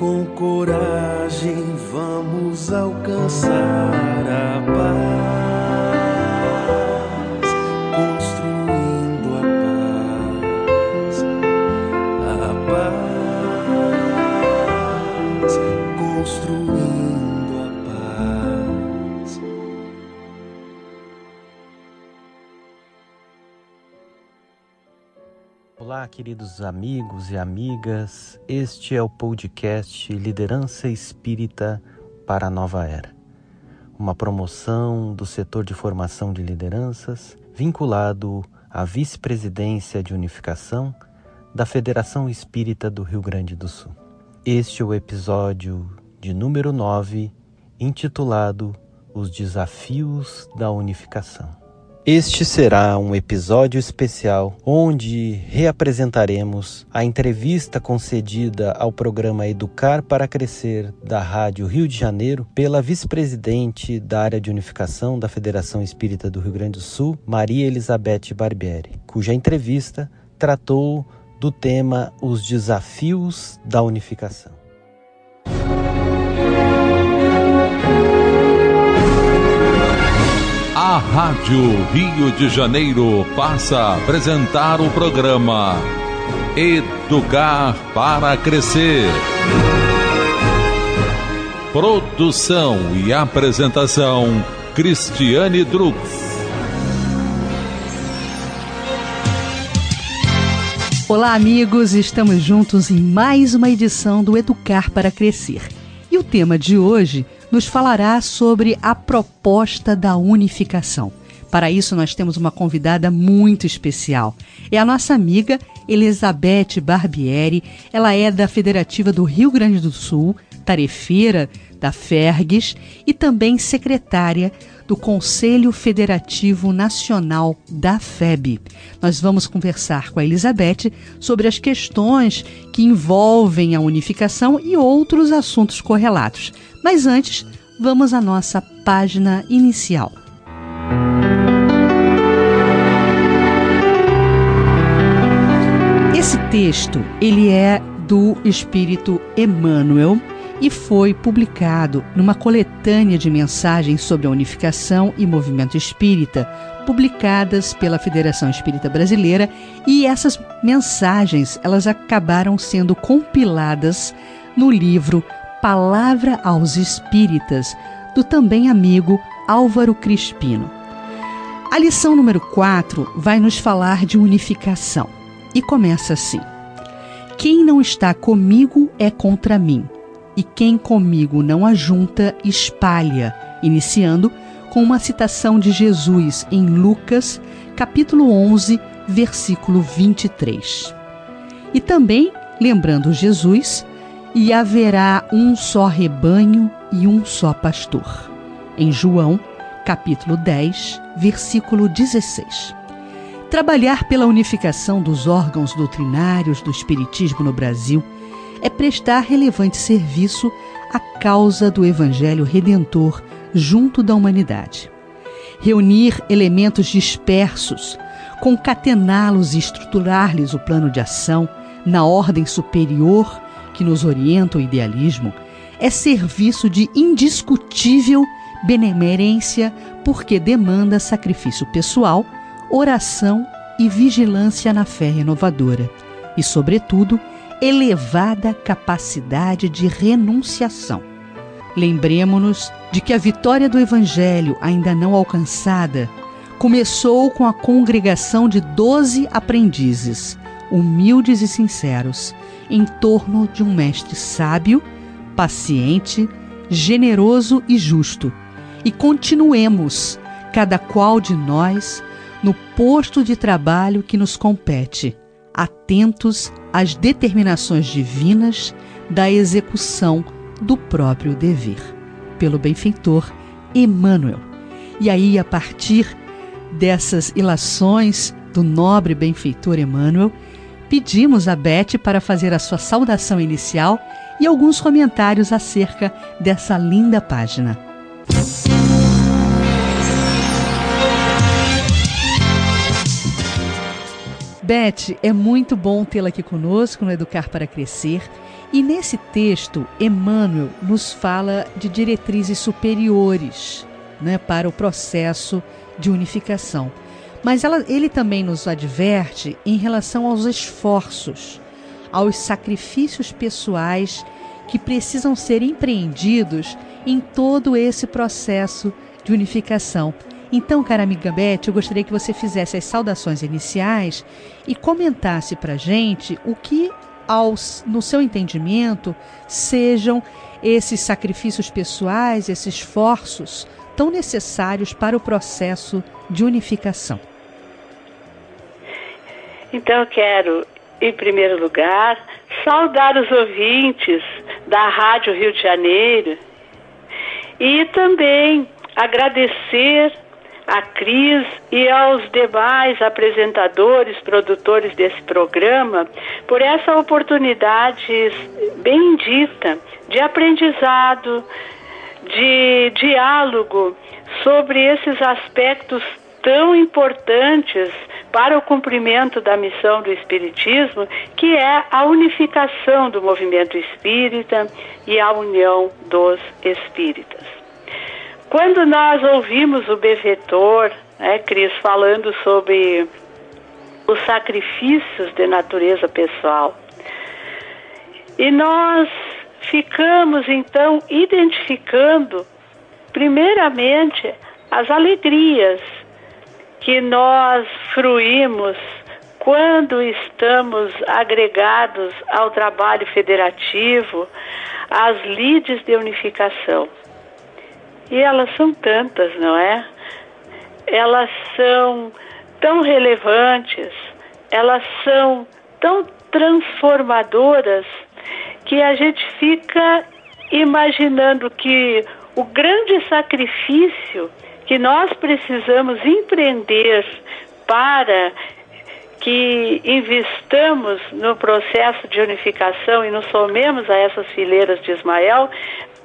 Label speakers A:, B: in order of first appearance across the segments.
A: com coragem vamos alcançar a paz,
B: queridos amigos e amigas. Este é o podcast Liderança Espírita para a Nova Era. Uma promoção do setor de formação de lideranças vinculado à vice-presidência de unificação da Federação Espírita do Rio Grande do Sul. Este é o episódio de número 9, intitulado Os Desafios da Unificação. Este será um episódio especial onde reapresentaremos a entrevista concedida ao programa Educar para Crescer da Rádio Rio de Janeiro pela vice-presidente da área de unificação da Federação Espírita do Rio Grande do Sul, Maria Elizabeth Barbieri, cuja entrevista tratou do tema Os Desafios da Unificação.
C: A Rádio Rio de Janeiro passa a apresentar o programa Educar para Crescer. Produção e apresentação Cristiane Drux.
D: Olá, amigos, estamos juntos em mais uma edição do Educar para Crescer. O tema de hoje nos falará sobre a proposta da unificação. Para isso, nós temos uma convidada muito especial. É a nossa amiga Elizabeth Barbieri. Ela é da Federativa do Rio Grande do Sul, tarefeira da FERGS e também secretária do Conselho Federativo Nacional da FEB. Nós vamos conversar com a Elizabeth sobre as questões que envolvem a unificação e outros assuntos correlatos. Mas antes, vamos à nossa página inicial. Esse texto, ele é do Espírito Emmanuel e foi publicado numa coletânea de mensagens sobre a unificação e movimento espírita, publicadas pela Federação Espírita Brasileira, e essas mensagens, elas acabaram sendo compiladas no livro Palavra aos Espíritas, do também amigo Álvaro Crispino. A lição número 4 vai nos falar de unificação e começa assim: Quem não está comigo é contra mim, e quem comigo não ajunta, espalha, iniciando com uma citação de Jesus em Lucas, capítulo 11, versículo 23. E também, lembrando Jesus, e haverá um só rebanho e um só pastor. Em João, capítulo 10, versículo 16. Trabalhar pela unificação dos órgãos doutrinários do Espiritismo no Brasil é prestar relevante serviço à causa do Evangelho Redentor junto da humanidade. Reunir elementos dispersos, concatená-los e estruturar-lhes o plano de ação na ordem superior que nos orienta o idealismo, é serviço de indiscutível benemerência porque demanda sacrifício pessoal, oração e vigilância na fé renovadora e, sobretudo, elevada capacidade de renunciação. Lembremos-nos de que a vitória do Evangelho, ainda não alcançada, começou com a congregação de doze aprendizes, humildes e sinceros, em torno de um mestre sábio, paciente, generoso e justo. E continuemos, cada qual de nós, no posto de trabalho que nos compete, atentos às determinações divinas da execução do próprio dever. Pelo benfeitor Emmanuel. E aí, a partir dessas ilações do nobre benfeitor Emmanuel, pedimos a Beth para fazer a sua saudação inicial e alguns comentários acerca dessa linda página. Beth, é muito bom tê-la aqui conosco no Educar para Crescer. E nesse texto, Emmanuel nos fala de diretrizes superiores né, para o processo de unificação. Mas ela, ele também nos adverte em relação aos esforços, aos sacrifícios pessoais que precisam ser empreendidos em todo esse processo de unificação. Então, cara amiga Beth, eu gostaria que você fizesse as saudações iniciais e comentasse para gente o que, aos, no seu entendimento, sejam esses sacrifícios pessoais, esses esforços tão necessários para o processo de unificação.
E: Então, eu quero, em primeiro lugar, saudar os ouvintes da Rádio Rio de Janeiro e também agradecer a Cris e aos demais apresentadores, produtores desse programa, por essa oportunidade bendita de aprendizado, de diálogo sobre esses aspectos tão importantes para o cumprimento da missão do Espiritismo, que é a unificação do movimento espírita e a união dos espíritas. Quando nós ouvimos o benfeitor, né, Cris, falando sobre os sacrifícios de natureza pessoal, e nós ficamos então identificando, primeiramente, as alegrias que nós fruímos quando estamos agregados ao trabalho federativo, às lides de unificação. E elas são tantas, não é? Elas são tão relevantes, elas são tão transformadoras que a gente fica imaginando que o grande sacrifício que nós precisamos empreender para que investamos no processo de unificação e nos somemos a essas fileiras de Ismael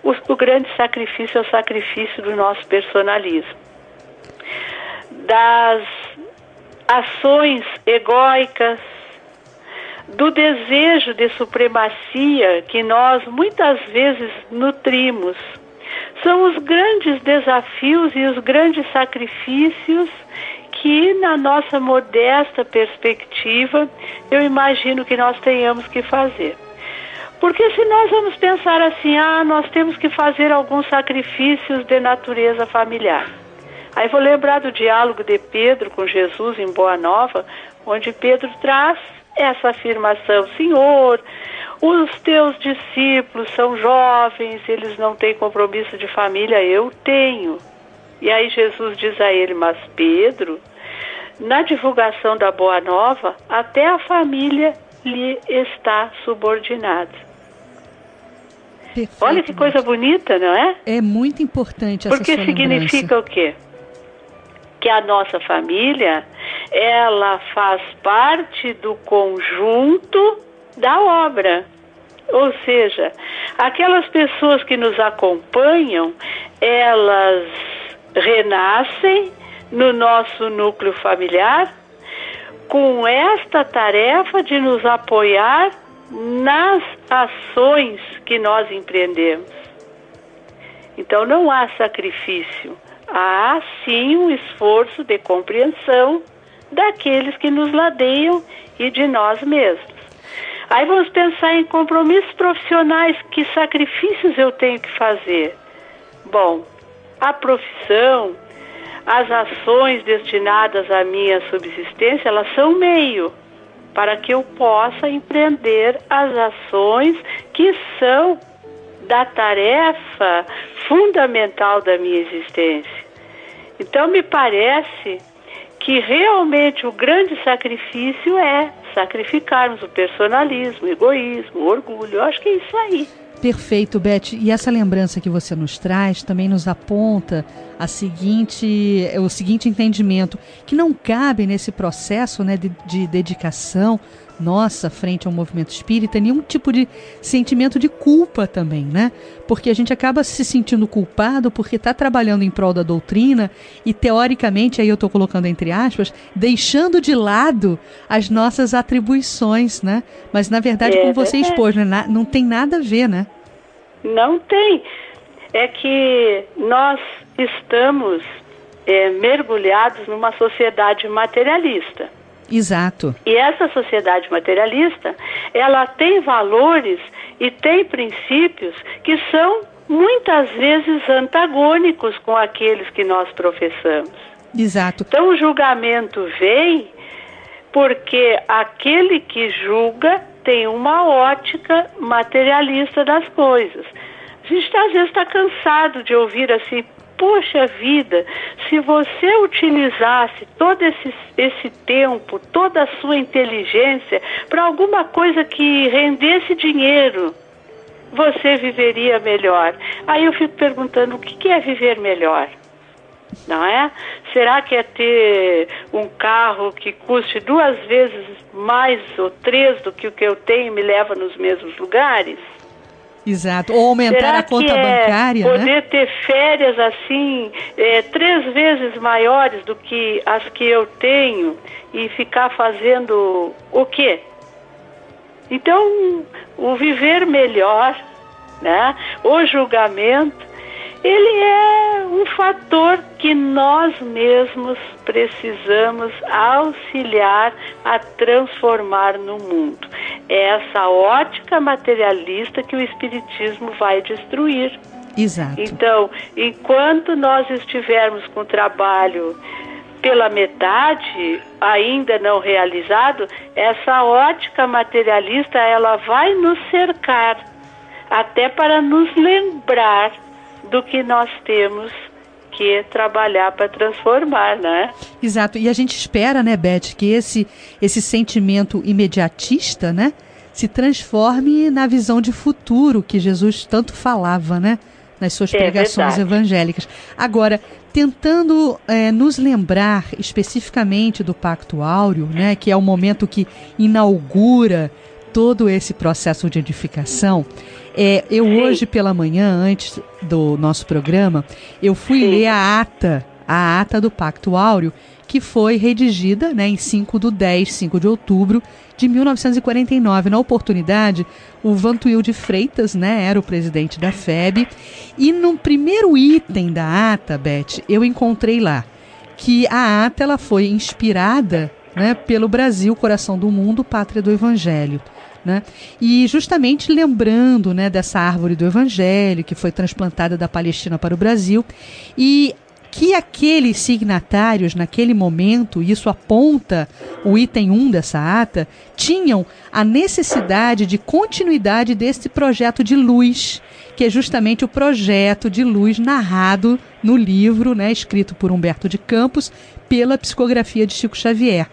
E: o, o grande sacrifício é o sacrifício do nosso personalismo. Das ações egóicas, do desejo de supremacia que nós muitas vezes nutrimos. São os grandes desafios e os grandes sacrifícios que, na nossa modesta perspectiva, eu imagino que nós tenhamos que fazer. Porque se nós vamos pensar assim, ah, nós temos que fazer alguns sacrifícios de natureza familiar. Aí vou lembrar do diálogo de Pedro com Jesus em Boa Nova, onde Pedro traz essa afirmação: Senhor, os teus discípulos são jovens, eles não têm compromisso de família, eu tenho. E aí Jesus diz a ele: Mas Pedro, na divulgação da Boa Nova, até a família lhe está subordinada.
D: Perfeito,
E: Olha que coisa bonita, não é?
D: É muito importante essa
E: Porque significa o quê? Que a nossa família, ela faz parte do conjunto da obra. Ou seja, aquelas pessoas que nos acompanham, elas renascem no nosso núcleo familiar com esta tarefa de nos apoiar nas ações que nós empreendemos. Então não há sacrifício, há sim um esforço de compreensão daqueles que nos ladeiam e de nós mesmos. Aí vamos pensar em compromissos profissionais, que sacrifícios eu tenho que fazer? Bom, a profissão, as ações destinadas à minha subsistência, elas são meio para que eu possa empreender as ações que são da tarefa fundamental da minha existência. Então, me parece que realmente o grande sacrifício é sacrificarmos o personalismo, o egoísmo, o orgulho. Eu acho que é isso aí.
D: Perfeito, Beth. E essa lembrança que você nos traz também nos aponta a seguinte, o seguinte entendimento, que não cabe nesse processo né, de, de dedicação nossa frente ao movimento espírita nenhum tipo de sentimento de culpa também, né? Porque a gente acaba se sentindo culpado porque está trabalhando em prol da doutrina e, teoricamente, aí eu estou colocando entre aspas, deixando de lado as nossas atribuições, né? Mas, na verdade, é, como você expôs, né? não tem nada a ver, né?
E: Não tem. É que nós estamos é, mergulhados numa sociedade materialista.
D: Exato.
E: E essa sociedade materialista, ela tem valores e tem princípios que são muitas vezes antagônicos com aqueles que nós professamos.
D: Exato.
E: Então o julgamento vem porque aquele que julga tem uma ótica materialista das coisas. A gente às vezes está cansado de ouvir assim, poxa vida, se você utilizasse todo esse, esse tempo, toda a sua inteligência para alguma coisa que rendesse dinheiro, você viveria melhor. Aí eu fico perguntando, o que é viver melhor? não é? Será que é ter um carro que custe duas vezes mais ou três do que o que eu tenho e me leva nos mesmos lugares?
D: Exato. Ou aumentar
E: Será
D: a conta
E: é
D: bancária,
E: poder
D: né?
E: ter férias assim é, três vezes maiores do que as que eu tenho e ficar fazendo o quê? Então, o viver melhor, né? O julgamento ele é um fator que nós mesmos precisamos auxiliar a transformar no mundo. É essa ótica materialista que o Espiritismo vai destruir.
D: Exato.
E: Então, enquanto nós estivermos com o trabalho pela metade ainda não realizado, essa ótica materialista ela vai nos cercar até para nos lembrar do que nós temos que trabalhar para transformar, né?
D: Exato. E a gente espera, né, Beth, que esse esse sentimento imediatista, né, se transforme na visão de futuro que Jesus tanto falava, né, nas suas
E: É
D: pregações
E: verdade.
D: evangélicas. Agora, tentando eh, nos lembrar especificamente do Pacto Áureo, né, que é o momento que inaugura todo esse processo de edificação. É, eu
E: Sim.
D: hoje pela manhã, antes do nosso programa, eu fui
E: Sim.
D: ler a ata, a ata do Pacto Áureo, que foi redigida né, em 5 do 10, 5 de outubro de 1949. Na oportunidade, o Vantuil de Freitas né, era o presidente da FEB. E no primeiro item da ata, Beth, eu encontrei lá que a ata ela foi inspirada né, pelo Brasil, coração do mundo, pátria do Evangelho. Né? E justamente lembrando né, dessa árvore do Evangelho que foi transplantada da Palestina para o Brasil e que aqueles signatários naquele momento, isso aponta o item 1 dessa ata, tinham a necessidade de continuidade desse projeto de luz, que é justamente o projeto de luz narrado no livro, né, escrito por Humberto de Campos, pela psicografia de Chico Xavier.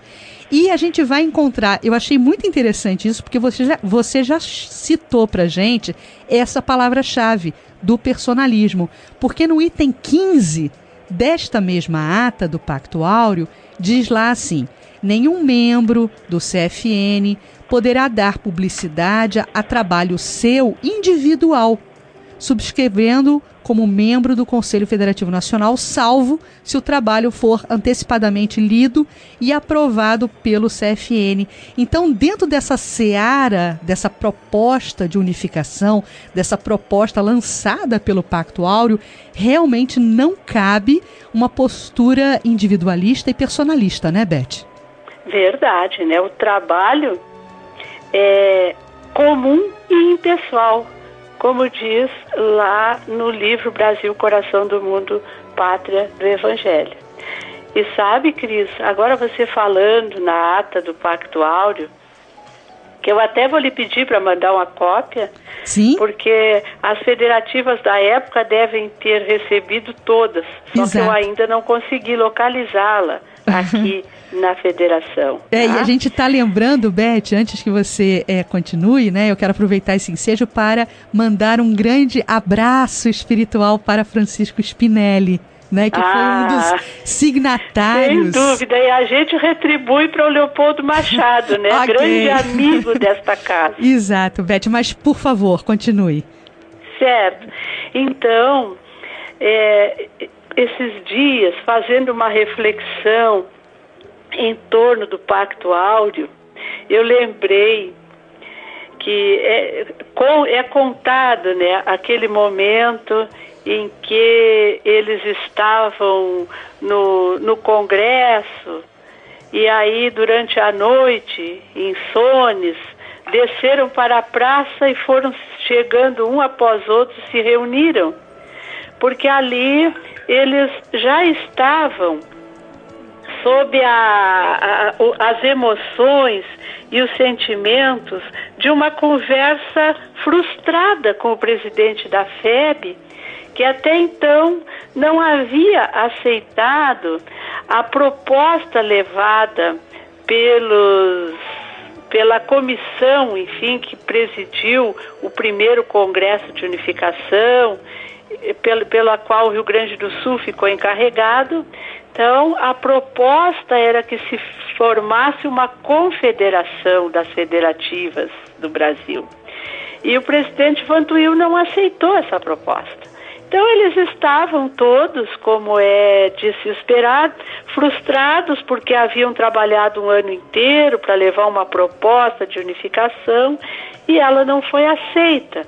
D: E a gente vai encontrar, eu achei muito interessante isso, porque você já, você já citou pra gente essa palavra-chave do personalismo. Porque no item 15 desta mesma ata do Pacto Áureo, diz lá assim: nenhum membro do CFN poderá dar publicidade a, a trabalho seu individual, subscrevendo como membro do Conselho Federativo Nacional, salvo se o trabalho for antecipadamente lido e aprovado pelo CFN. Então, dentro dessa seara, dessa proposta de unificação, dessa proposta lançada pelo Pacto Áureo, realmente não cabe uma postura individualista e personalista, né, Beth?
E: Verdade, né? O trabalho é comum e impessoal, como diz lá no livro Brasil, Coração do Mundo, Pátria do Evangelho. E sabe, Cris, agora você falando na ata do Pacto Áureo, que eu até vou lhe pedir para mandar uma cópia,
D: Sim.
E: porque as federativas da época devem ter recebido todas, só que eu
D: Exato.
E: ainda não consegui localizá-la aqui na federação.
D: É,
E: tá?
D: e a gente está lembrando, Beth, antes que você é, continue, né? Eu quero aproveitar esse ensejo para mandar um grande abraço espiritual para Francisco Spinelli. Né, que ah, foi um dos
E: Ah,
D: signatários.
E: Sem dúvida, e a gente retribui para o Leopoldo Machado, né?
D: Ok.
E: Grande amigo desta casa.
D: Exato, Beth, mas por favor, continue.
E: Certo. Então, é, esses dias, fazendo uma reflexão em torno do Pacto Áureo, eu lembrei que é, é contado né, aquele momento em que eles estavam no, no Congresso e aí durante a noite, insones, desceram para a praça e foram chegando um após outro, se reuniram, porque ali eles já estavam sob a- a- as emoções e os sentimentos de uma conversa frustrada com o presidente da FEB, que até então não havia aceitado a proposta levada pelos pela comissão, enfim, que presidiu o primeiro Congresso de Unificação, pelo, pela qual o Rio Grande do Sul ficou encarregado. Então, a proposta era que se formasse uma confederação das federativas do Brasil. E o presidente Vantuil não aceitou essa proposta. Então eles estavam todos, como é de se esperar, frustrados porque haviam trabalhado um ano inteiro para levar uma proposta de unificação e ela não foi aceita.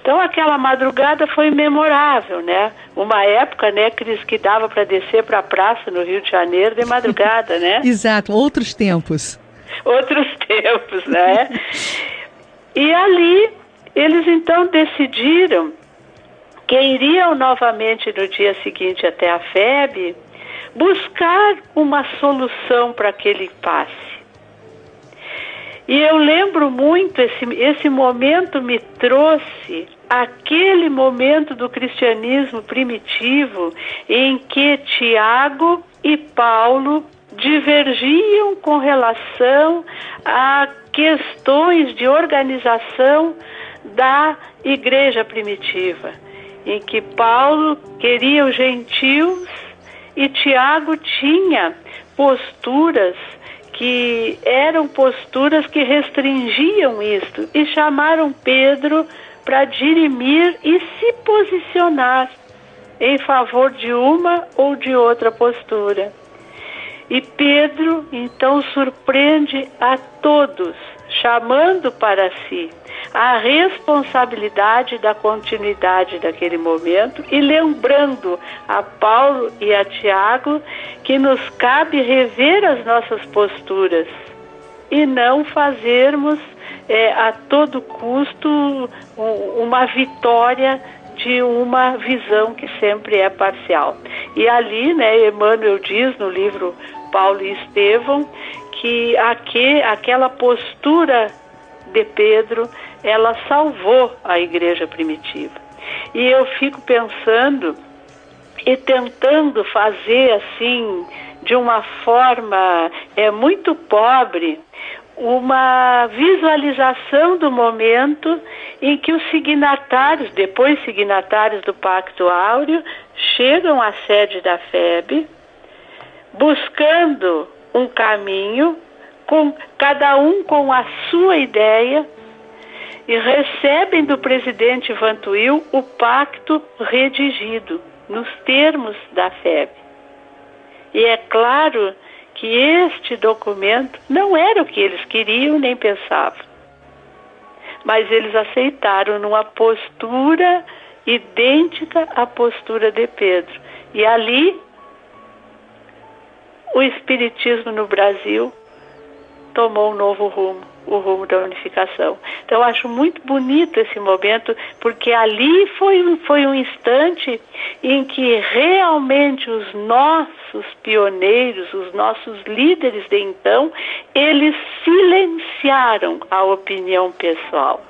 E: Então aquela madrugada foi memorável, né? Uma época, né, Cris, que dava para descer para a praça no Rio de Janeiro de madrugada, né?
D: Exato, outros tempos.
E: outros tempos, né? E ali eles então decidiram que iriam novamente no dia seguinte até a FEB buscar uma solução para aquele impasse. E eu lembro muito, esse, esse momento me trouxe aquele momento do cristianismo primitivo em que Tiago e Paulo divergiam com relação a questões de organização da igreja primitiva, em que Paulo queria os gentios e Tiago tinha posturas que eram posturas que restringiam isto e chamaram Pedro para dirimir e se posicionar em favor de uma ou de outra postura. E Pedro então surpreende a todos, chamando para si a responsabilidade da continuidade daquele momento e lembrando a Paulo e a Tiago que nos cabe rever as nossas posturas e não fazermos é, a todo custo um, uma vitória de uma visão que sempre é parcial. E ali, né, Emmanuel diz no livro Paulo e Estevão que aqui, aquela postura de Pedro, ela salvou a igreja primitiva. E eu fico pensando e tentando fazer assim, de uma forma é, muito pobre, uma visualização do momento em que os signatários, depois signatários do Pacto Áureo, chegam à sede da FEB, buscando um caminho, com cada um com a sua ideia, e recebem do presidente Vantuil o pacto redigido nos termos da FEB. E é claro que este documento não era o que eles queriam nem pensavam. Mas eles aceitaram numa postura idêntica à postura de Pedro. E ali o espiritismo no Brasil tomou um novo rumo, o rumo da unificação. Então eu acho muito bonito esse momento, porque ali foi, um- foi um instante em que realmente os nossos pioneiros, os nossos líderes de então, eles silenciaram a opinião pessoal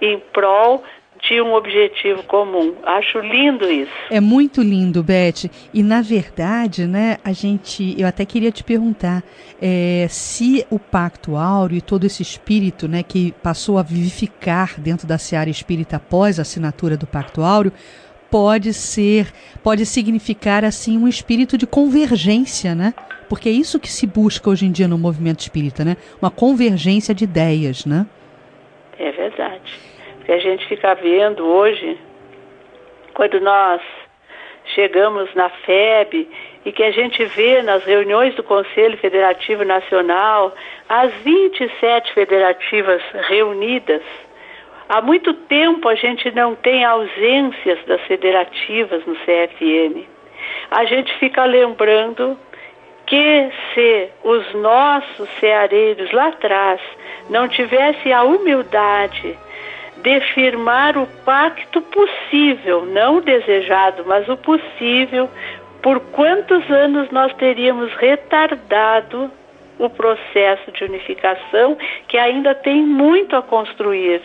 E: em prol de um objetivo comum. Acho lindo isso.
D: É muito lindo, Beth. E na verdade, né, a gente, eu até queria te perguntar é, se o Pacto Áureo e todo esse espírito, né, que passou a vivificar dentro da seara espírita após a assinatura do Pacto Áureo, pode ser, pode significar assim um espírito de convergência, né? Porque é isso que se busca hoje em dia no movimento espírita, né? Uma convergência de ideias, né?
E: É verdade. Porque a gente fica vendo hoje, quando nós chegamos na FEB e que a gente vê nas reuniões do Conselho Federativo Nacional as 27 federativas reunidas. Há muito tempo a gente não tem ausências das federativas no CFN. A gente fica lembrando que se os nossos ceareiros lá atrás não tivessem a humildade de firmar o pacto possível, não o desejado, mas o possível, por quantos anos nós teríamos retardado o processo de unificação, que ainda tem muito a construir,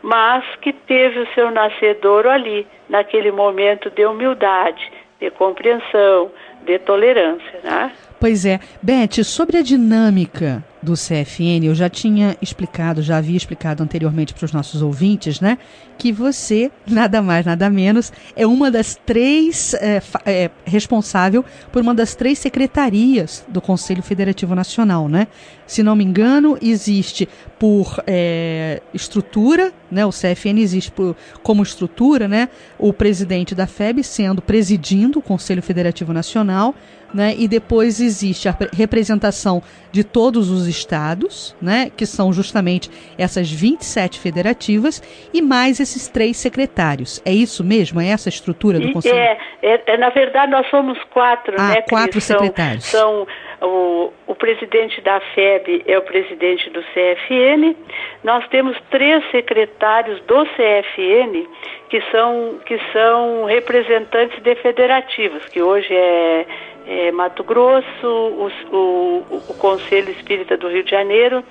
E: mas que teve o seu nascedouro ali, naquele momento de humildade, de compreensão, de tolerância, né?
D: Pois é. Beth, sobre a dinâmica do CFN, eu já tinha explicado, já havia explicado anteriormente para os nossos ouvintes, né? Que você, nada mais, nada menos, é uma das três, é, é, responsável por uma das três secretarias do Conselho Federativo Nacional, né? Se não me engano, existe por é, estrutura, né? O CFN existe por, como estrutura, né? O presidente da FEB sendo presidindo o Conselho Federativo Nacional, né? E depois existe a representação de todos os estados, né? Que são justamente essas 27 federativas e mais esses três secretários. É isso mesmo? É essa a estrutura do Conselho?
E: É, é, na verdade nós somos quatro,
D: ah,
E: né?
D: Quatro
E: são,
D: secretários.
E: São o, o presidente da FEB é o presidente do CFN. Nós temos três secretários do CFN que são, que são representantes de federativas, que hoje é, é Mato Grosso, o, o, o Conselho Espírita do Rio de Janeiro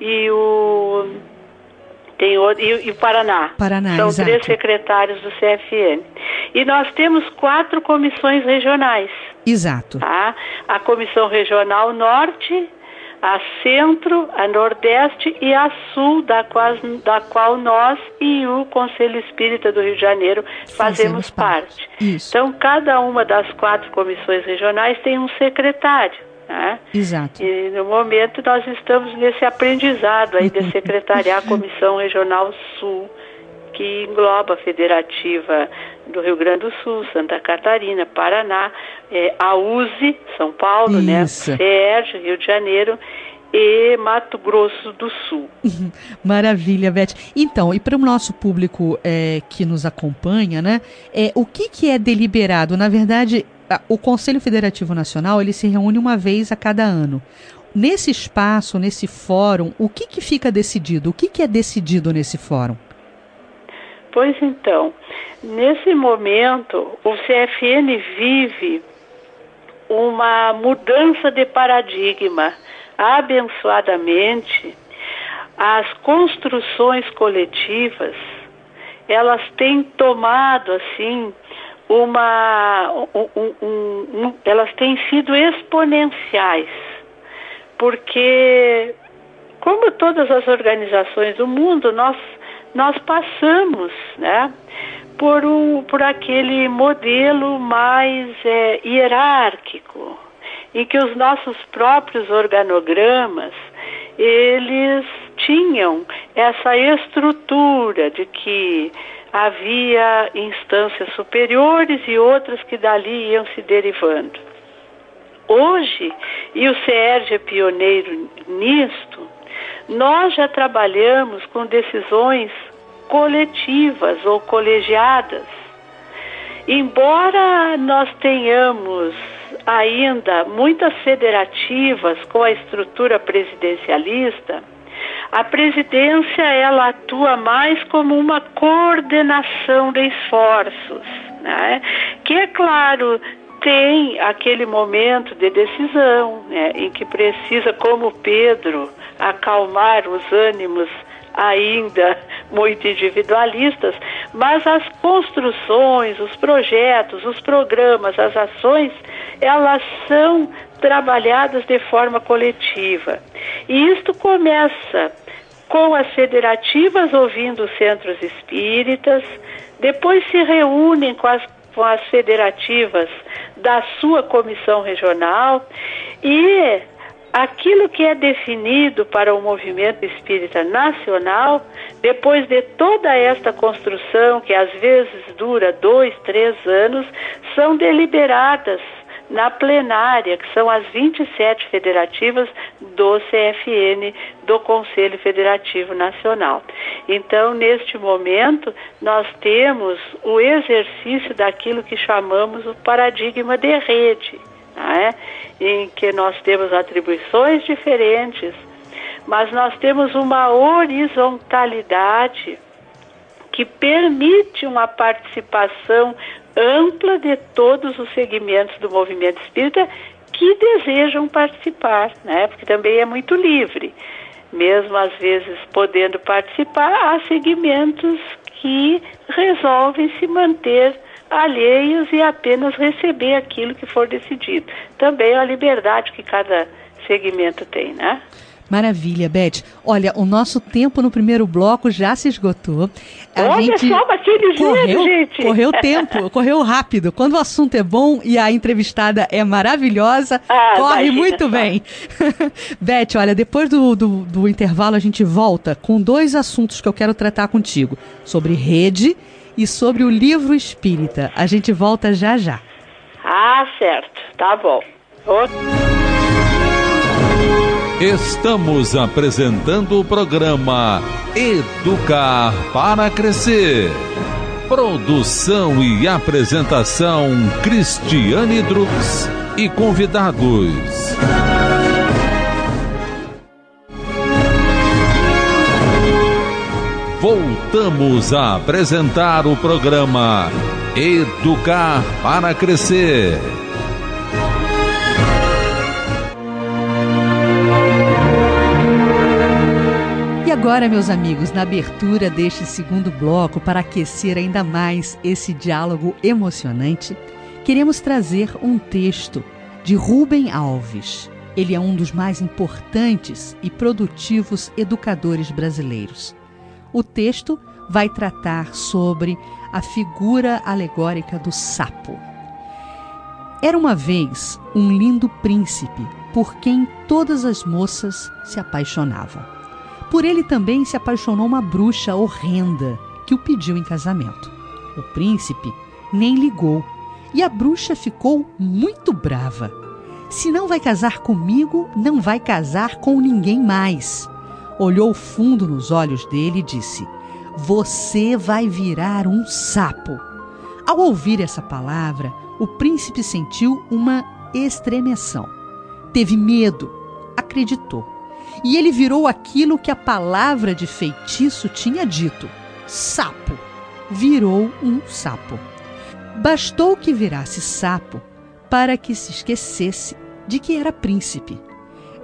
E: e o tem o, e, e o Paraná.
D: Paraná
E: São
D: exato.
E: três secretários do CFN. E nós temos quatro comissões regionais.
D: Exato.
E: Tá? A Comissão Regional Norte, a Centro, a Nordeste e a Sul, da qual, da qual nós e o Conselho Espírita do Rio de Janeiro fazemos,
D: Fazemos parte.
E: parte.
D: Isso.
E: Então, cada uma das quatro comissões regionais tem um secretário. Né?
D: Exato.
E: E no momento nós estamos nesse aprendizado aí de secretariar a Comissão Regional Sul, que engloba a Federativa do Rio Grande do Sul, Santa Catarina, Paraná, eh, a USE, São Paulo, né?
D: Isso.
E: Sérgio, Rio de Janeiro e Mato Grosso do Sul.
D: Maravilha, Beth. Então, e para o nosso público é, que nos acompanha, né? É, o que, que é deliberado? Na verdade, o Conselho Federativo Nacional ele se reúne uma vez a cada ano. Nesse espaço, nesse fórum, o que, que fica decidido? O que, que é decidido nesse fórum?
E: Pois então, nesse momento, o CFN vive uma mudança de paradigma. Abençoadamente, as construções coletivas, elas têm tomado assim uma um- um- um- elas têm sido exponenciais porque como todas as organizações do mundo, nós, nós passamos né, por, um, por aquele modelo mais é, hierárquico, em que os nossos próprios organogramas, eles tinham essa estrutura de que havia instâncias superiores e outras que dali iam se derivando. Hoje, e o CERJ é pioneiro nisto, nós já trabalhamos com decisões coletivas ou colegiadas. Embora nós tenhamos ainda muitas federativas com a estrutura presidencialista, a presidência ela atua mais como uma coordenação de esforços, né? que é claro tem aquele momento de decisão né? em que precisa, como Pedro, acalmar os ânimos ainda muito individualistas, mas as construções, os projetos, os programas, as ações, elas são trabalhadas de forma coletiva. E isto começa com as federativas ouvindo os centros espíritas, depois se reúnem com as, com as federativas da sua comissão regional e aquilo que é definido para o movimento espírita nacional, depois de toda esta construção, que às vezes dura dois, três anos, são deliberadas na plenária, que são as 27 federativas do CFN, do Conselho Federativo Nacional. Então, neste momento, nós temos o exercício daquilo que chamamos o paradigma de rede, é? em que nós temos atribuições diferentes, mas nós temos uma horizontalidade que permite uma participação ampla de todos os segmentos do movimento espírita que desejam participar, né? Porque também é muito livre. Mesmo às vezes podendo participar, há segmentos que resolvem se manter alheios e apenas receber aquilo que for decidido. Também é a liberdade que cada segmento tem, né?
D: Maravilha, Beth. Olha, o nosso tempo no primeiro bloco já se esgotou.
E: A Olha gente só, bati
D: correu,
E: gente.
D: Correu tempo, correu rápido. Quando o assunto é bom e a entrevistada é maravilhosa, ah, corre muito bem. Beth, olha, depois do, do, do intervalo a gente volta com dois assuntos que eu quero tratar contigo. Sobre rede e sobre o livro espírita. A gente volta já já.
E: Ah, certo. Tá bom. Outro...
C: Estamos apresentando o programa Educar para Crescer. Produção e apresentação Cristiane Drux e convidados. Voltamos a apresentar o programa Educar para Crescer.
D: Agora, meus amigos, na abertura deste segundo bloco, para aquecer ainda mais esse diálogo emocionante, queremos trazer um texto de Rubem Alves. Ele é um dos mais importantes e produtivos educadores brasileiros. O texto vai tratar sobre a figura alegórica do sapo. Era uma vez um lindo príncipe por quem todas as moças se apaixonavam. Por ele também se apaixonou uma bruxa horrenda que o pediu em casamento. O príncipe nem ligou e a bruxa ficou muito brava. Se não vai casar comigo, não vai casar com ninguém mais. Olhou fundo nos olhos dele e disse: Você vai virar um sapo. Ao ouvir essa palavra, o príncipe sentiu uma estremeção. Teve medo, acreditou e ele virou aquilo que a palavra de feitiço tinha dito: sapo. Virou um sapo. Bastou que virasse sapo para que se esquecesse de que era príncipe.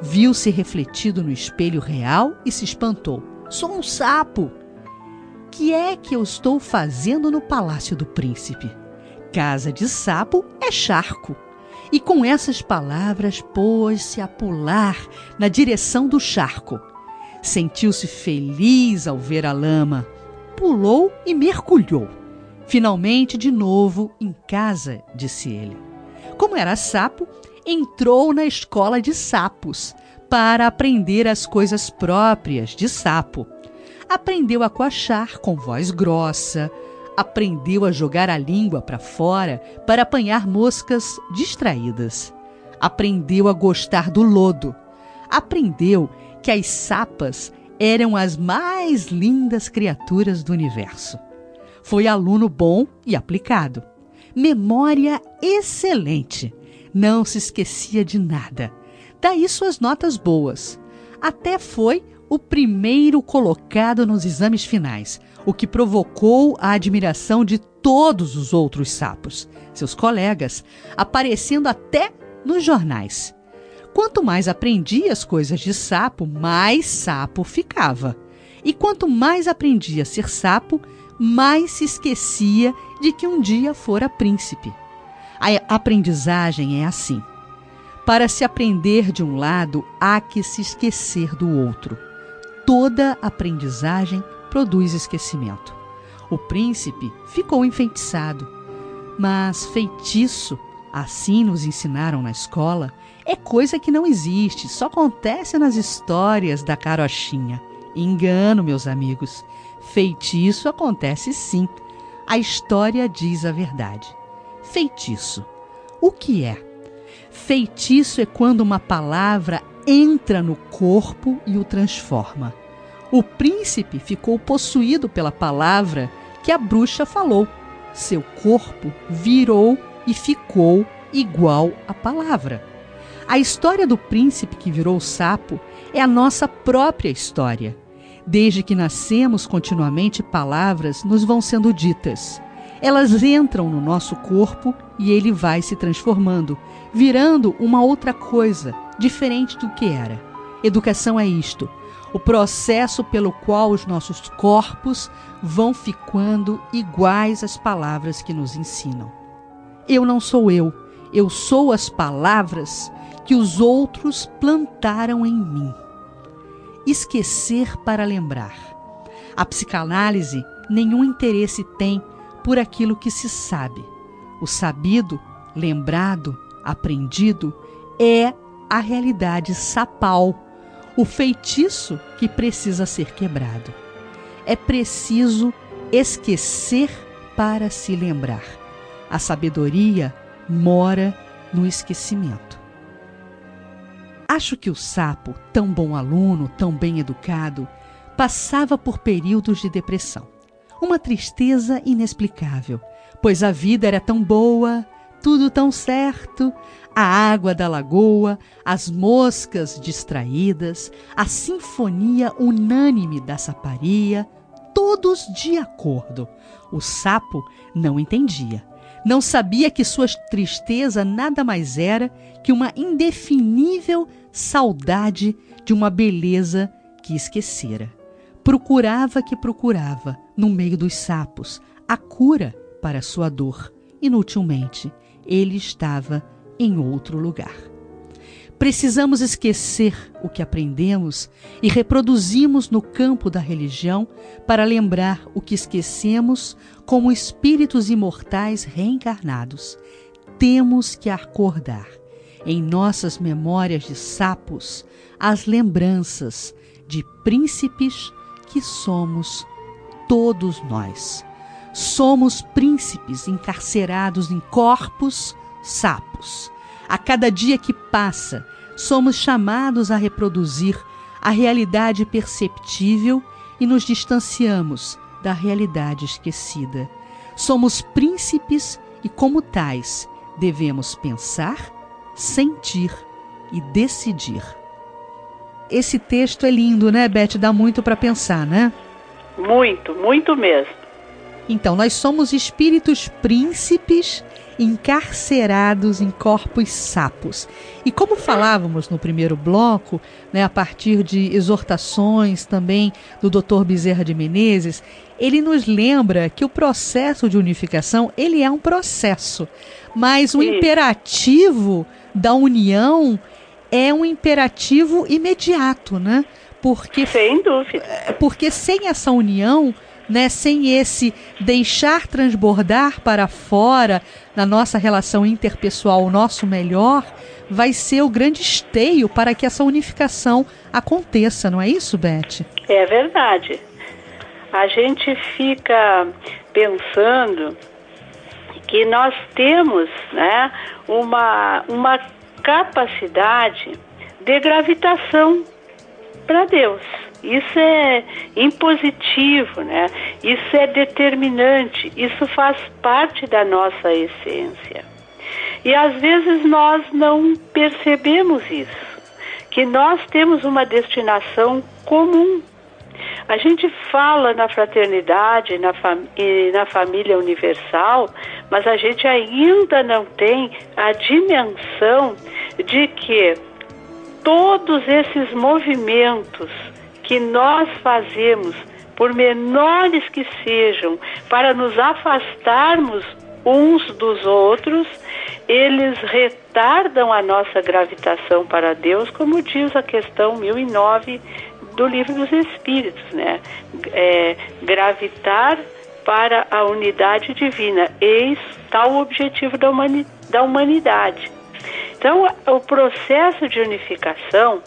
D: Viu-se refletido no espelho real e se espantou. Sou um sapo! Que é que eu estou fazendo no palácio do príncipe? Casa de sapo é charco e com essas palavras pôs-se a pular na direção do charco. Sentiu-se feliz ao ver a lama, pulou e mergulhou. Finalmente, de novo em casa, disse ele. Como era sapo, entrou na escola de sapos para aprender as coisas próprias de sapo. Aprendeu a coachar com voz grossa, aprendeu a jogar a língua para fora para apanhar moscas distraídas. Aprendeu a gostar do lodo. Aprendeu que as sapas eram as mais lindas criaturas do universo. Foi aluno bom e aplicado. Memória excelente. Não se esquecia de nada. Daí suas notas boas. Até foi o primeiro colocado nos exames finais, o que provocou a admiração de todos os outros sapos, seus colegas, aparecendo até nos jornais. Quanto mais aprendia as coisas de sapo, mais sapo ficava. E quanto mais aprendia a ser sapo, mais se esquecia de que um dia fora príncipe. A aprendizagem é assim. Para se aprender de um lado, há que se esquecer do outro. Toda aprendizagem produz esquecimento. O príncipe ficou enfeitiçado, mas feitiço, assim nos ensinaram na escola, é coisa que não existe, só acontece nas histórias da carochinha. Engano, meus amigos. Feitiço acontece sim. A história diz a verdade. Feitiço. O que é? Feitiço é quando uma palavra entra no corpo e o transforma. O príncipe ficou possuído pela palavra que a bruxa falou. Seu corpo virou e ficou igual à palavra. A história do príncipe que virou sapo é a nossa própria história. Desde que nascemos, continuamente palavras nos vão sendo ditas. Elas entram no nosso corpo e ele vai se transformando, virando uma outra coisa, diferente do que era. Educação é isto: o processo pelo qual os nossos corpos vão ficando iguais às palavras que nos ensinam. Eu não sou eu, eu sou as palavras que os outros plantaram em mim. Esquecer para lembrar. A psicanálise nenhum interesse tem por aquilo que se sabe. O sabido, lembrado, aprendido é a realidade sapal, o feitiço que precisa ser quebrado. É preciso esquecer para se lembrar. A sabedoria mora no esquecimento. Acho que o sapo, tão bom aluno, tão bem educado, passava por períodos de depressão uma tristeza inexplicável, pois a vida era tão boa, tudo tão certo, a água da lagoa, as moscas distraídas, a sinfonia unânime da saparia, todos de acordo. O sapo não entendia. Não sabia que sua tristeza nada mais era que uma indefinível saudade de uma beleza que esquecera. Procurava que procurava, no meio dos sapos, a cura para sua dor. Inutilmente, ele estava em outro lugar. Precisamos esquecer o que aprendemos e reproduzimos no campo da religião para lembrar o que esquecemos como espíritos imortais reencarnados. Temos que acordar em nossas memórias de sapos as lembranças de príncipes que somos todos nós. Somos príncipes encarcerados em corpos sapos. A cada dia que passa, somos chamados a reproduzir a realidade perceptível e nos distanciamos da realidade esquecida. Somos príncipes e, como tais, devemos pensar, sentir e decidir. Esse texto é lindo, né, Beth? Dá muito para pensar, né?
E: Muito, muito mesmo.
D: Então, nós somos espíritos príncipes encarcerados em corpos sapos. E como falávamos no primeiro bloco, né, a partir de exortações também do Dr. Bezerra de Menezes, ele nos lembra que o processo de unificação, ele é um processo, mas o imperativo da união é um imperativo imediato, né?
E: Porque, Sem dúvida.
D: É, porque sem essa união, né, sem esse deixar transbordar para fora na nossa relação interpessoal o nosso melhor, vai ser o grande esteio para que essa unificação aconteça, não é isso, Beth?
E: É verdade. A gente fica pensando que nós temos né, uma, uma capacidade de gravitação para Deus. Isso é impositivo, né? Isso é determinante, isso faz parte da nossa essência. E às vezes nós não percebemos isso, que nós temos uma destinação comum. A gente fala na fraternidade na e na família universal, mas a gente ainda não tem a dimensão de que todos esses movimentos que nós fazemos por menores que sejam, para nos afastarmos uns dos outros, eles retardam a nossa gravitação para Deus, como diz a questão 1009 do Livro dos Espíritos, né? É, gravitar para a unidade divina. Eis tal o objetivo da, humani da humanidade. Então, o processo de unificação,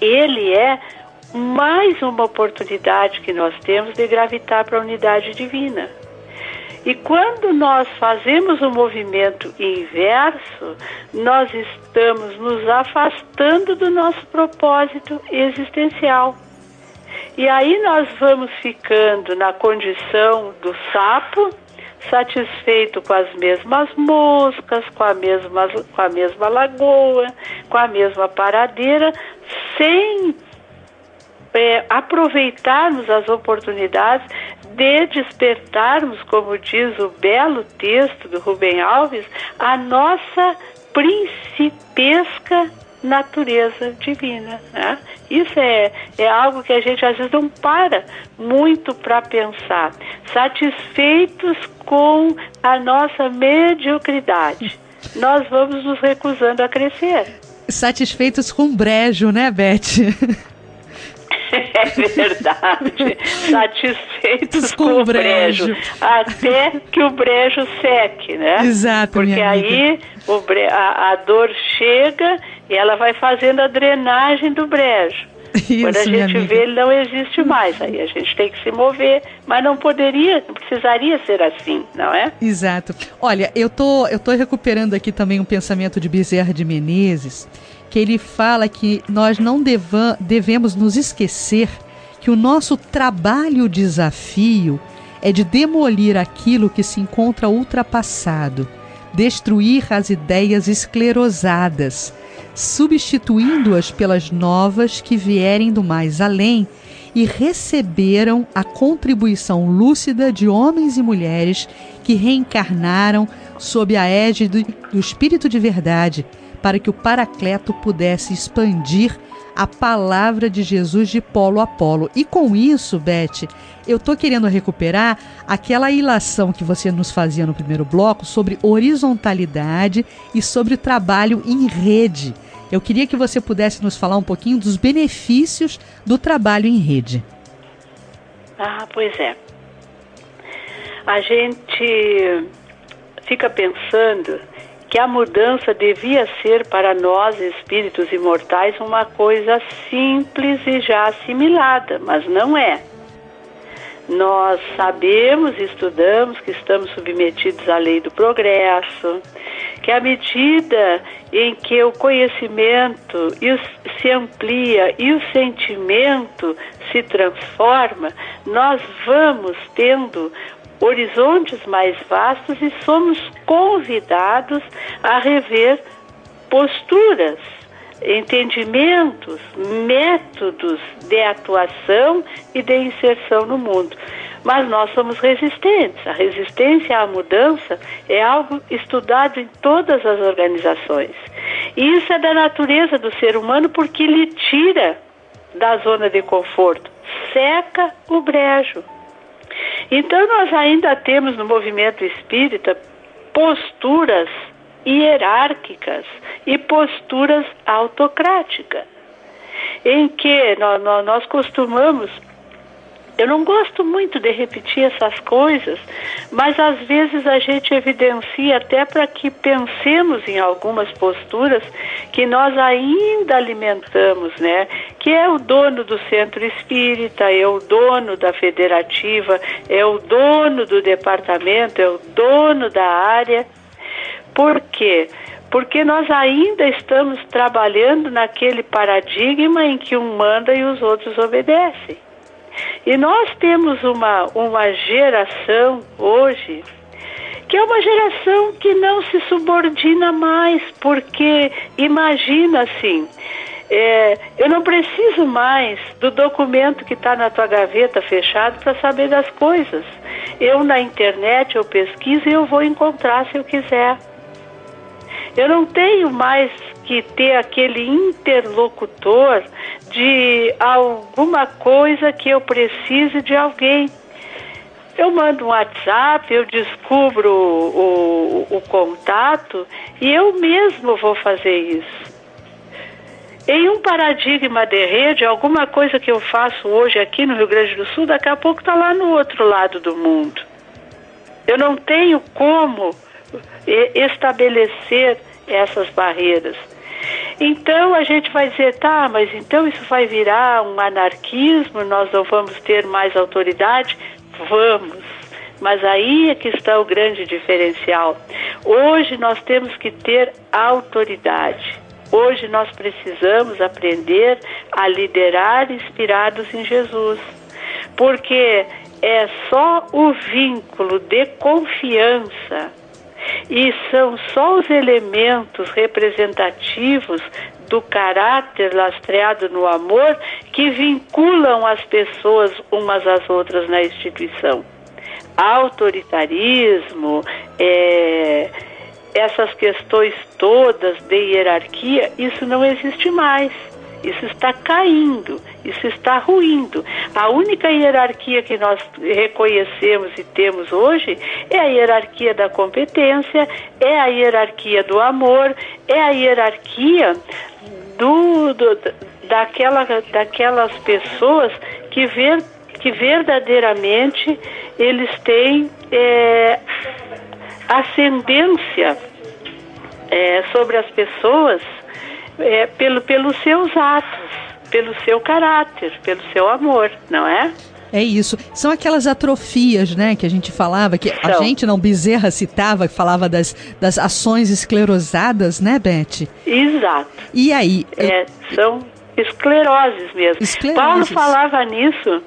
E: ele é mais uma oportunidade que nós temos de gravitar para a unidade divina. E quando nós fazemos o um movimento inverso, nós estamos nos afastando do nosso propósito existencial. E aí nós vamos ficando na condição do sapo, satisfeito com as mesmas moscas, com a mesma, com a mesma lagoa, com a mesma paradeira, sem é, aproveitarmos as oportunidades de despertarmos, como diz o belo texto do Rubem Alves, a nossa principesca natureza divina. Né? Isso é, é algo que a gente às vezes não para muito para pensar. Satisfeitos com a nossa mediocridade, nós vamos nos recusando a crescer.
D: Satisfeitos com brejo, né, Beth?
E: É verdade. Satisfeitos com, com o brejo. brejo. Até que o brejo seque, né?
D: Exato,
E: Porque aí bre... a, a dor chega e ela vai fazendo a drenagem do brejo. Isso, Quando a gente vê, ele não existe mais. Aí a gente tem que se mover, mas não poderia, não precisaria ser assim, não é?
D: Exato. Olha, eu tô, eu tô recuperando aqui também um pensamento de Bezerra de Menezes, que ele fala que nós não devemos nos esquecer que o nosso trabalho desafio é de demolir aquilo que se encontra ultrapassado, destruir as ideias esclerosadas, substituindo-as pelas novas que vierem do mais além e receberam a contribuição lúcida de homens e mulheres que reencarnaram sob a égide do Espírito de Verdade para que o Paracleto pudesse expandir a palavra de Jesus de polo a polo. E com isso, Beth, eu estou querendo recuperar aquela ilação que você nos fazia no primeiro bloco sobre horizontalidade e sobre trabalho em rede. Eu queria que você pudesse nos falar um pouquinho dos benefícios do trabalho em rede.
E: Ah, pois é. A gente fica pensando que a mudança devia ser para nós, espíritos imortais, uma coisa simples e já assimilada, mas não é. Nós sabemos, estudamos que estamos submetidos à lei do progresso, que à medida em que o conhecimento se amplia e o sentimento se transforma, nós vamos tendo horizontes mais vastos e somos convidados a rever posturas, entendimentos, métodos de atuação e de inserção no mundo. Mas nós somos resistentes. A resistência à mudança é algo estudado em todas as organizações. E isso é da natureza do ser humano porque lhe tira da zona de conforto, seca o brejo. Então, nós ainda temos no movimento espírita posturas hierárquicas e posturas autocráticas, em que nós, nós costumamos eu não gosto muito de repetir essas coisas, mas às vezes a gente evidencia até para que pensemos em algumas posturas que nós ainda alimentamos, né? Que é o dono do centro espírita, é o dono da federativa, é o dono do departamento, é o dono da área. Por quê? Porque nós ainda estamos trabalhando naquele paradigma em que um manda e os outros obedecem. E nós temos uma, uma geração hoje que é uma geração que não se subordina mais, porque imagina assim, é, eu não preciso mais do documento que está na tua gaveta fechado para saber das coisas. Eu na internet eu pesquiso e eu vou encontrar se eu quiser. Eu não tenho mais que ter aquele interlocutor de alguma coisa que eu precise de alguém. Eu mando um WhatsApp, eu descubro o, o, o contato e eu mesmo vou fazer isso. Em um paradigma de rede, alguma coisa que eu faço hoje aqui no Rio Grande do Sul, daqui a pouco está lá no outro lado do mundo. Eu não tenho como estabelecer essas barreiras. Então a gente vai dizer, tá, mas então isso vai virar um anarquismo, nós não vamos ter mais autoridade? Vamos. Mas aí é que está o grande diferencial. Hoje nós temos que ter autoridade. Hoje nós precisamos aprender a liderar inspirados em Jesus. Porque é só o vínculo de confiança e são só os elementos representativos do caráter lastreado no amor que vinculam as pessoas umas às outras na instituição. Autoritarismo, é, essas questões todas de hierarquia, isso não existe mais. Isso está caindo, isso está ruindo. A única hierarquia que nós reconhecemos e temos hoje é a hierarquia da competência, é a hierarquia do amor, é a hierarquia do, do daquela, daquelas pessoas que, ver, que verdadeiramente eles têm é, ascendência é, sobre as pessoas é, pelo, pelos seus atos, pelo seu caráter, pelo seu amor, não é?
D: É isso. São aquelas atrofias, né, que a gente falava, que a gente não Bezerra citava, que falava das, das ações esclerosadas, né, Beth?
E: Exato.
D: E aí?
E: É, são escleroses mesmo. Escleroses. Paulo falava nisso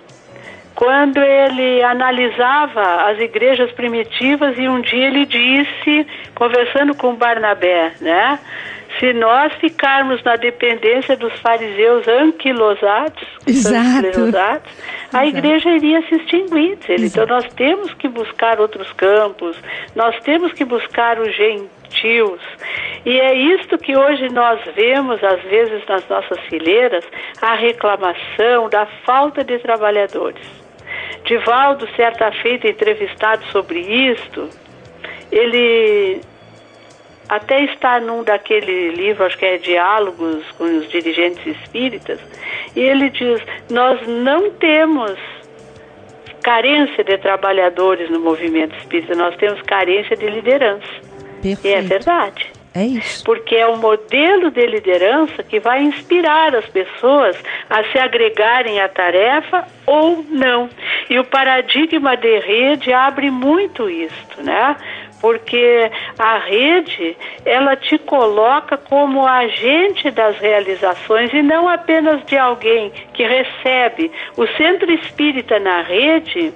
E: quando ele analisava as igrejas primitivas e um dia ele disse, conversando com Barnabé, né? Se nós ficarmos na dependência dos fariseus anquilosados,
D: Exato.
E: a igreja iria se extinguir. Então nós temos que buscar outros campos, nós temos que buscar os gentios. E é isto que hoje nós vemos, às vezes, nas nossas fileiras, a reclamação da falta de trabalhadores. Divaldo, certa feita, entrevistado sobre isto, ele até está num daquele livro, acho que é Diálogos com os Dirigentes Espíritas, e ele diz: Nós não temos carência de trabalhadores no movimento espírita, nós temos carência de liderança. Perfeito. E é verdade.
D: É isso.
E: Porque é o modelo de liderança que vai inspirar as pessoas a se agregarem à tarefa ou não. E o paradigma de rede abre muito isto, né? Porque a rede ela te coloca como agente das realizações e não apenas de alguém que recebe. O centro espírita na rede,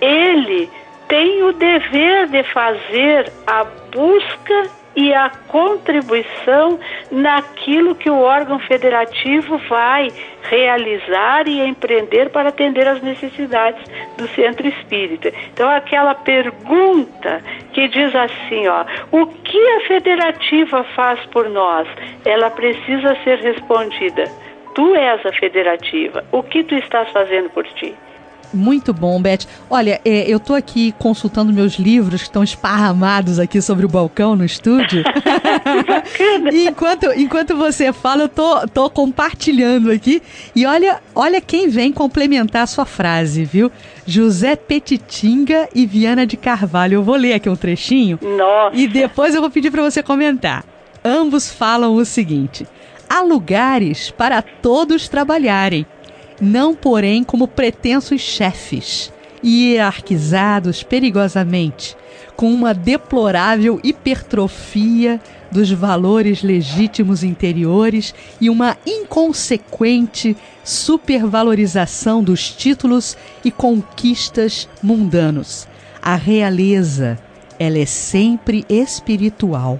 E: ele tem o dever de fazer a busca e a contribuição naquilo que o órgão federativo vai realizar e empreender para atender às necessidades do centro espírita. Então, aquela pergunta que diz assim, ó, o que a federativa faz por nós? Ela precisa ser respondida. Tu és a federativa. O que tu estás fazendo por ti?
D: Muito bom, Beth. Olha, é, eu estou aqui consultando meus livros que estão esparramados aqui sobre o balcão no estúdio. e enquanto, enquanto você fala, eu tô, tô compartilhando aqui. E olha, olha quem vem complementar a sua frase, viu? José Petitinga e Viana de Carvalho. Eu vou ler aqui um trechinho.
E: Nossa.
D: E depois eu vou pedir para você comentar. Ambos falam o seguinte: há lugares para todos trabalharem não porém como pretensos chefes, hierarquizados perigosamente, com uma deplorável hipertrofia dos valores legítimos interiores e uma inconsequente supervalorização dos títulos e conquistas mundanos. A realeza, ela é sempre espiritual.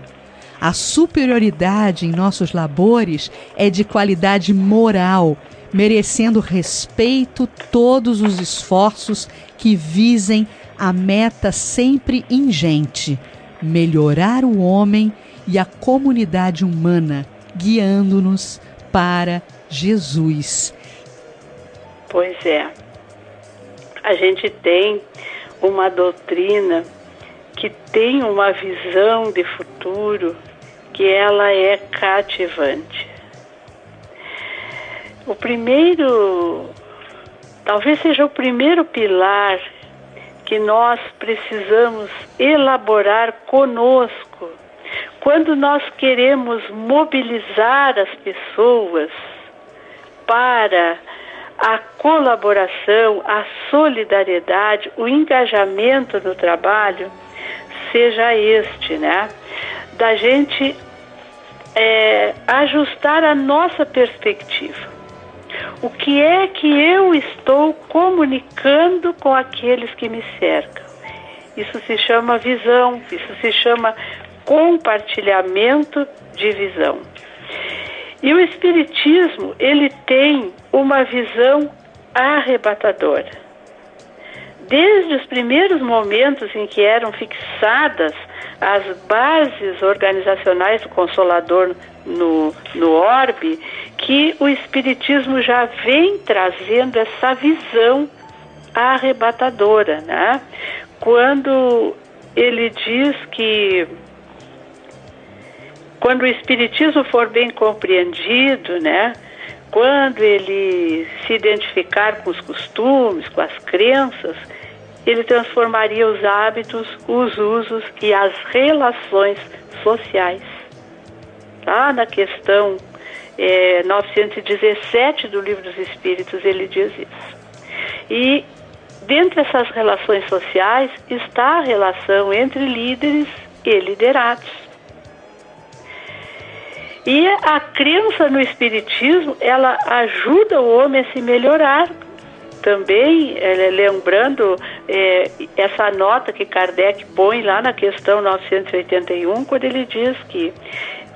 D: A superioridade em nossos labores é de qualidade moral merecendo respeito todos os esforços que visem a meta sempre ingente: melhorar o homem e a comunidade humana, guiando-nos para Jesus.
E: Pois é. A gente tem uma doutrina que tem uma visão de futuro que ela é cativante. O primeiro, talvez seja o primeiro pilar que nós precisamos elaborar conosco quando nós queremos mobilizar as pessoas para a colaboração, a solidariedade, o engajamento no trabalho seja este, né? Da gente é, ajustar a nossa perspectiva. O que é que eu estou comunicando com aqueles que me cercam? Isso se chama visão, isso se chama compartilhamento de visão. E o Espiritismo, ele tem uma visão arrebatadora. Desde os primeiros momentos em que eram fixadas as bases organizacionais do Consolador no, no orbe, que o Espiritismo já vem trazendo essa visão arrebatadora, né? Quando ele diz que quando o espiritismo for bem compreendido, né, quando ele se identificar com os costumes, com as crenças, ele transformaria os hábitos, os usos e as relações sociais. Lá na questão é, 917 do Livro dos Espíritos, ele diz isso. E dentre essas relações sociais está a relação entre líderes e liderados. E a crença no Espiritismo, ela ajuda o homem a se melhorar. Também, é, lembrando é, essa nota que Kardec põe lá na questão 981, quando ele diz que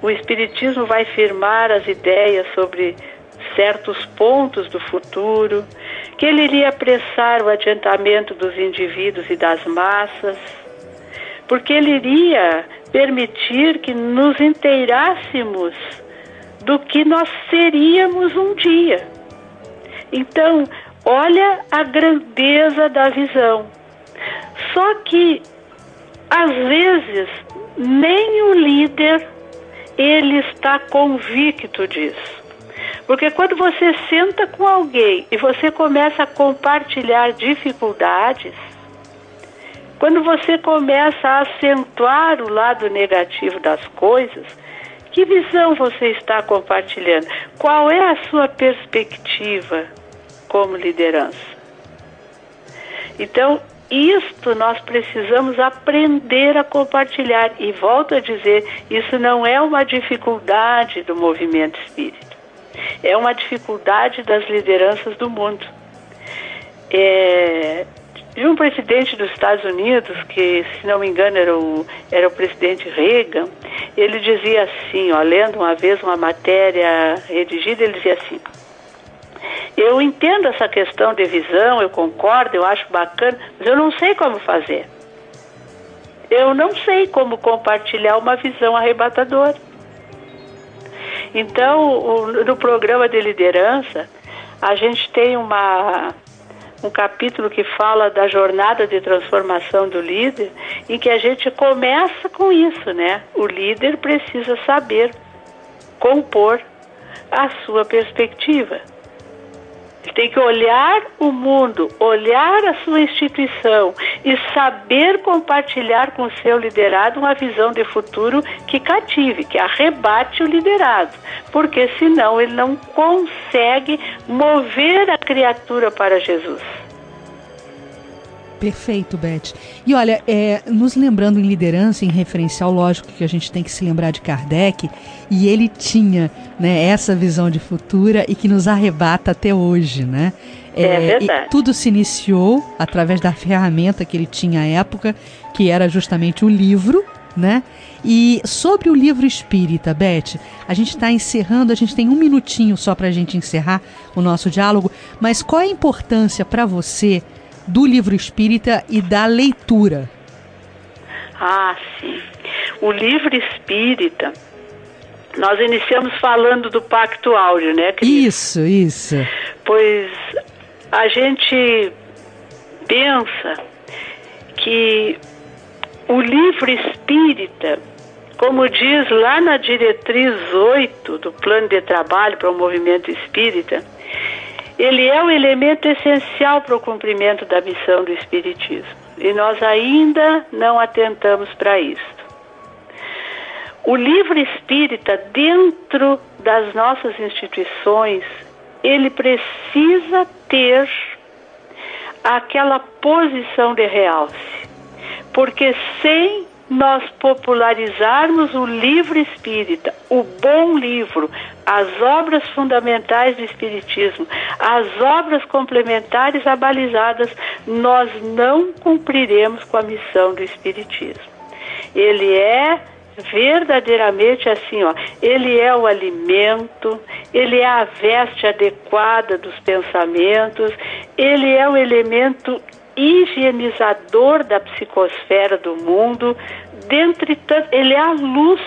E: o Espiritismo vai firmar as ideias sobre certos pontos do futuro, que ele iria apressar o adiantamento dos indivíduos e das massas, porque ele iria permitir que nos inteirássemos do que nós seríamos um dia. Então, olha a grandeza da visão. Só que, às vezes, nem o líder ele está convicto disso. Porque quando você senta com alguém e você começa a compartilhar dificuldades, quando você começa a acentuar o lado negativo das coisas, que visão você está compartilhando? Qual é a sua perspectiva como liderança? Então, isto nós precisamos aprender a compartilhar. E volto a dizer, isso não é uma dificuldade do movimento espírita, é uma dificuldade das lideranças do mundo. É, de um presidente dos Estados Unidos, que se não me engano era o, era o presidente Reagan, ele dizia assim, ó, lendo uma vez uma matéria redigida, ele dizia assim, eu entendo essa questão de visão, eu concordo, eu acho bacana, mas eu não sei como fazer. Eu não sei como compartilhar uma visão arrebatadora. Então, no programa de liderança, a gente tem uma um capítulo que fala da jornada de transformação do líder, em que a gente começa com isso, né? O líder precisa saber compor a sua perspectiva. Tem que olhar o mundo, olhar a sua instituição e saber compartilhar com o seu liderado uma visão de futuro que cative, que arrebate o liderado, porque senão ele não consegue mover a criatura para Jesus.
D: Perfeito, Beth. E olha, é, nos lembrando em liderança, em referencial, lógico que a gente tem que se lembrar de Kardec, e ele tinha né, essa visão de futura e que nos arrebata até hoje, né?
E: É, é
D: tudo se iniciou através da ferramenta que ele tinha à época, que era justamente o livro, né? E sobre o livro espírita, Beth, a gente está encerrando, a gente tem um minutinho só para a gente encerrar o nosso diálogo, mas qual é a importância para você do livro espírita e da leitura.
E: Ah, sim. O livro espírita, Nós iniciamos falando do Pacto Áureo, né, Cris?
D: Isso, isso.
E: Pois a gente pensa que o livro espírita, como diz lá na diretriz 8 do plano de trabalho para o movimento espírita, ele é o elemento essencial para o cumprimento da missão do espiritismo. E nós ainda não atentamos para isso. O livro espírita, dentro das nossas instituições, ele precisa ter aquela posição de realce. Porque sem nós popularizarmos o livro espírita, o bom livro, as obras fundamentais do Espiritismo, as obras complementares abalizadas, nós não cumpriremos com a missão do Espiritismo. Ele é verdadeiramente assim, ó, ele é o alimento, ele é a veste adequada dos pensamentos, ele é o elemento higienizador da psicosfera do mundo, dentre ele é a luz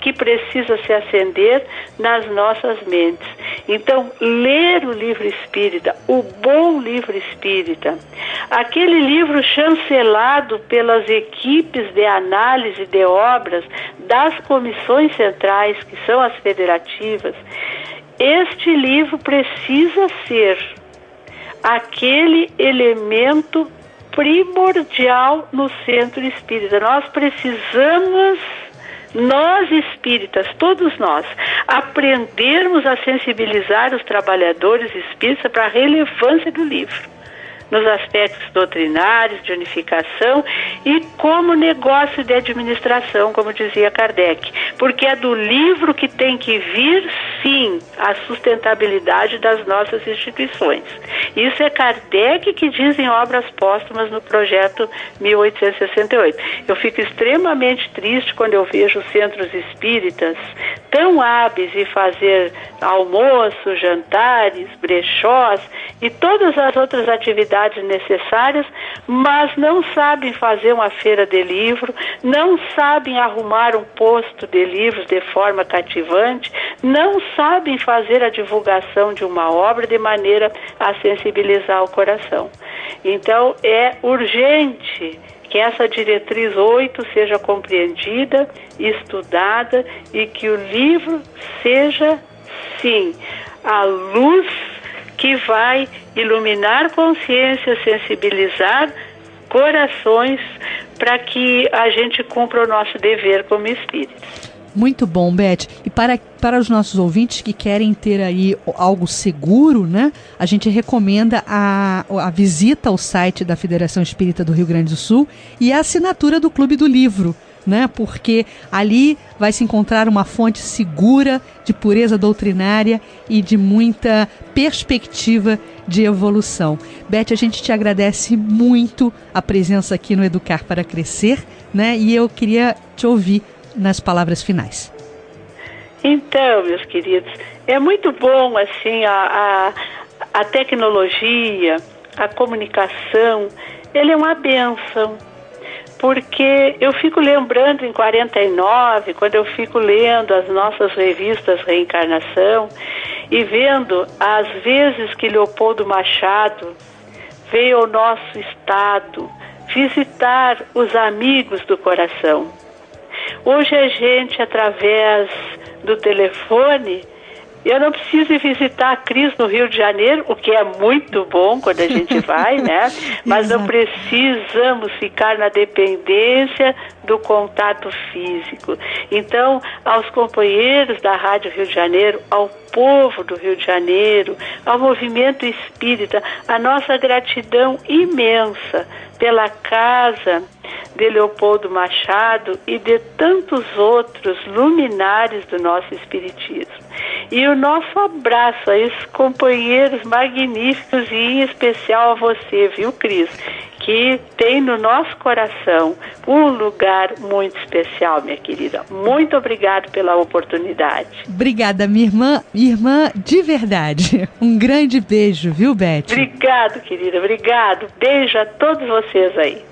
E: que precisa se acender nas nossas mentes. Então, ler o livro espírita, o bom livro espírita, aquele livro chancelado pelas equipes de análise de obras das comissões centrais, que são as federativas, este livro precisa ser aquele elemento primordial no centro espírita. Nós precisamos nós espíritas, todos nós, aprendermos a sensibilizar os trabalhadores espíritas para a relevância do livro nos aspectos doutrinários, de unificação e como negócio de administração, como dizia Kardec. Porque é do livro que tem que vir, sim, a sustentabilidade das nossas instituições. Isso é Kardec que diz em obras póstumas no projeto 1868. Eu fico extremamente triste quando eu vejo centros espíritas tão hábeis em fazer almoço, jantares, brechós e todas as outras atividades necessárias, mas não sabem fazer uma feira de livro, não sabem arrumar um posto de livros de forma cativante, não sabem fazer a divulgação de uma obra de maneira a sensibilizar o coração. Então é urgente que essa diretriz 8 seja compreendida, estudada e que o livro seja, sim, a luz que vai iluminar consciência, sensibilizar corações para que a gente cumpra o nosso dever como espíritos.
D: Muito bom, Beth. E para, para os nossos ouvintes que querem ter aí algo seguro, né? A gente recomenda a, a visita ao site da Federação Espírita do Rio Grande do Sul e a assinatura do Clube do Livro né? Porque ali vai se encontrar uma fonte segura de pureza doutrinária e de muita perspectiva de evolução. Beth, a gente te agradece muito a presença aqui no Educar para Crescer, né? E eu queria te ouvir nas palavras finais.
E: Então, meus queridos, é muito bom assim a, a, a tecnologia, a comunicação, ele é uma benção porque eu fico lembrando em 49, quando eu fico lendo as nossas revistas Reencarnação e vendo as vezes que Leopoldo Machado veio ao nosso estado visitar os amigos do coração. Hoje a gente, através do telefone, eu não preciso visitar a Cris no Rio de Janeiro, o que é muito bom quando a gente vai, né? Mas não precisamos ficar na dependência do contato físico. Então, aos companheiros da Rádio Rio de Janeiro, ao povo do Rio de Janeiro, ao movimento espírita, a nossa gratidão imensa pela casa de Leopoldo Machado e de tantos outros luminares do nosso espiritismo. E o nosso abraço a esses companheiros magníficos e em especial a você, viu, Cris? Que tem no nosso coração um lugar muito especial, minha querida. Muito obrigado pela oportunidade.
D: Obrigada, minha irmã, irmã de verdade. Um grande beijo, viu, Beth?
E: Obrigado, querida. Obrigado. Beijo a todos vocês aí.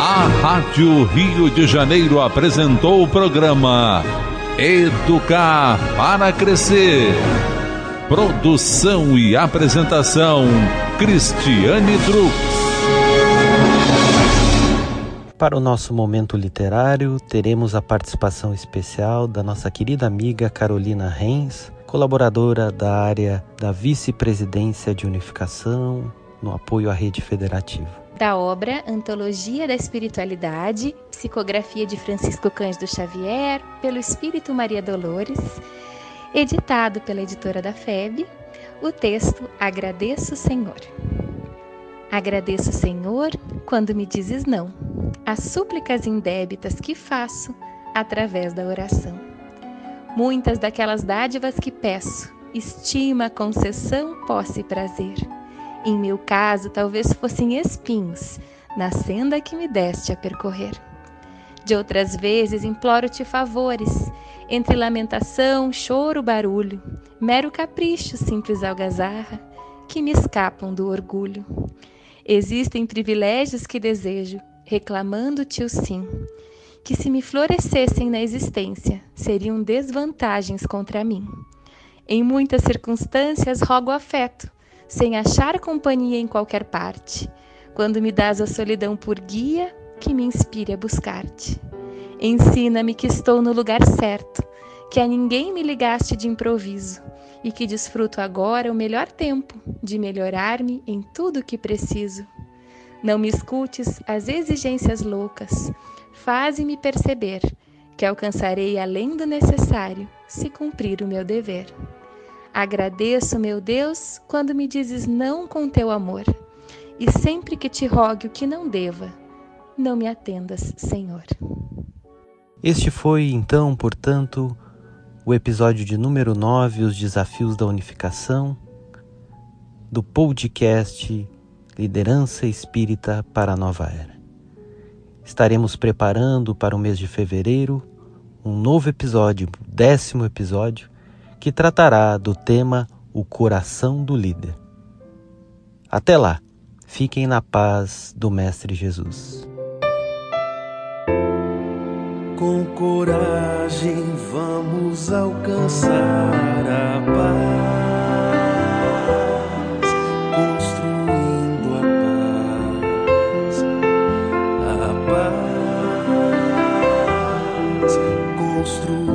C: A Rádio Rio de Janeiro apresentou o programa Educar para Crescer. Produção e apresentação: Cristiane Drux.
B: Para o nosso momento literário, teremos a participação especial da nossa querida amiga Carolina Reis, colaboradora da área da Vice-Presidência de Unificação no apoio à Rede Federativa
F: da obra Antologia da Espiritualidade, psicografia de Francisco Cândido Xavier, pelo Espírito Maria Dolores, editado pela editora da FEB, o texto Agradeço, Senhor. Agradeço, Senhor, quando me dizes não, as súplicas indébitas que faço através da oração. Muitas daquelas dádivas que peço, estima, concessão, posse e prazer em meu caso, talvez fossem espinhos na senda que me deste a percorrer. De outras vezes, imploro-te favores, entre lamentação, choro, barulho, mero capricho, simples algazarra, que me escapam do orgulho. Existem privilégios que desejo, reclamando-te o sim, que se me florescessem na existência, seriam desvantagens contra mim. Em muitas circunstâncias rogo afeto, sem achar companhia em qualquer parte, quando me dás a solidão por guia que me inspire a buscar-te. Ensina-me que estou no lugar certo, que a ninguém me ligaste de improviso e que desfruto agora o melhor tempo de melhorar-me em tudo o que preciso. Não me escutes as exigências loucas, faze-me perceber que alcançarei além do necessário se cumprir o meu dever. Agradeço, meu Deus, quando me dizes não com teu amor, e sempre que te rogue o que não deva, não me atendas, Senhor.
B: Este foi, então, portanto, o episódio de número 9, Os Desafios da Unificação, do podcast Liderança Espírita para a Nova Era. Estaremos preparando para o mês de fevereiro um novo episódio, décimo episódio, que tratará do tema O Coração do Líder. Até lá, fiquem na paz do Mestre Jesus.
A: Com coragem vamos alcançar a paz, construindo a paz, construindo.